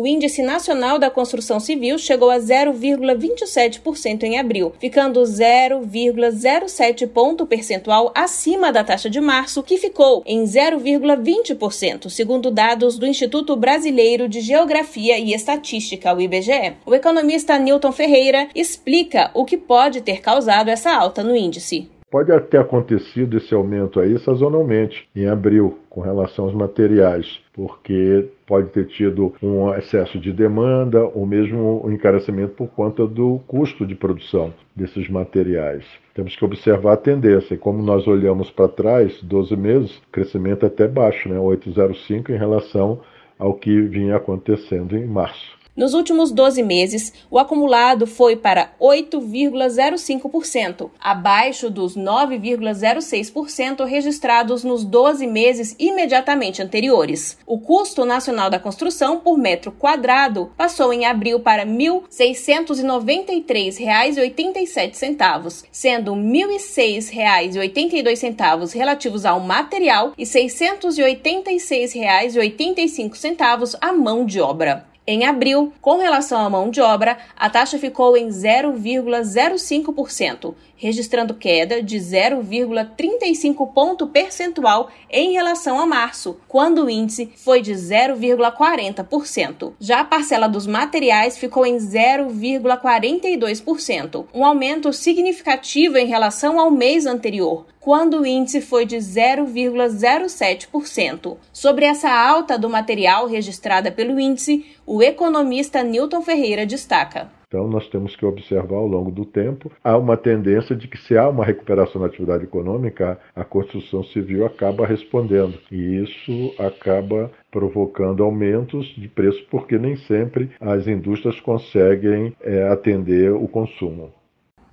O Índice Nacional da Construção Civil chegou a 0,27% em abril, ficando 0,07 ponto percentual acima da taxa de março, que ficou em 0,20%, segundo dados do Instituto Brasileiro de Geografia e Estatística, o IBGE. O economista Newton Ferreira explica o que pode ter causado essa alta no índice. Pode ter acontecido esse aumento aí sazonalmente, em abril, com relação aos materiais, porque pode ter tido um excesso de demanda ou mesmo um encarecimento por conta do custo de produção desses materiais. Temos que observar a tendência, e como nós olhamos para trás, 12 meses, crescimento até baixo, né? 8,05 em relação ao que vinha acontecendo em março. Nos últimos 12 meses, o acumulado foi para 8,05%, abaixo dos 9,06% registrados nos 12 meses imediatamente anteriores. O custo nacional da construção por metro quadrado passou em abril para R$ 1.693,87, sendo R$ 1.006,82 relativos ao material e R$ 686,85 à mão de obra. Em abril, com relação à mão de obra, a taxa ficou em 0,05%, registrando queda de 0,35 ponto percentual em relação a março, quando o índice foi de 0,40%. Já a parcela dos materiais ficou em 0,42%, um aumento significativo em relação ao mês anterior, quando o índice foi de 0,07%. Sobre essa alta do material registrada pelo índice, o economista Newton Ferreira destaca. Então, nós temos que observar ao longo do tempo, há uma tendência de que, se há uma recuperação na atividade econômica, a construção civil acaba respondendo. E isso acaba provocando aumentos de preço, porque nem sempre as indústrias conseguem é, atender o consumo.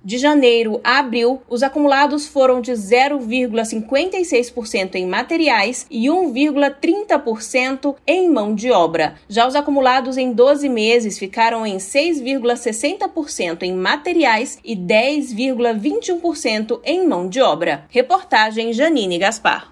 De janeiro a abril, os acumulados foram de 0,56% em materiais e 1,30% em mão de obra. Já os acumulados em 12 meses ficaram em 6,60% em materiais e 10,21% em mão de obra. Reportagem Janine Gaspar.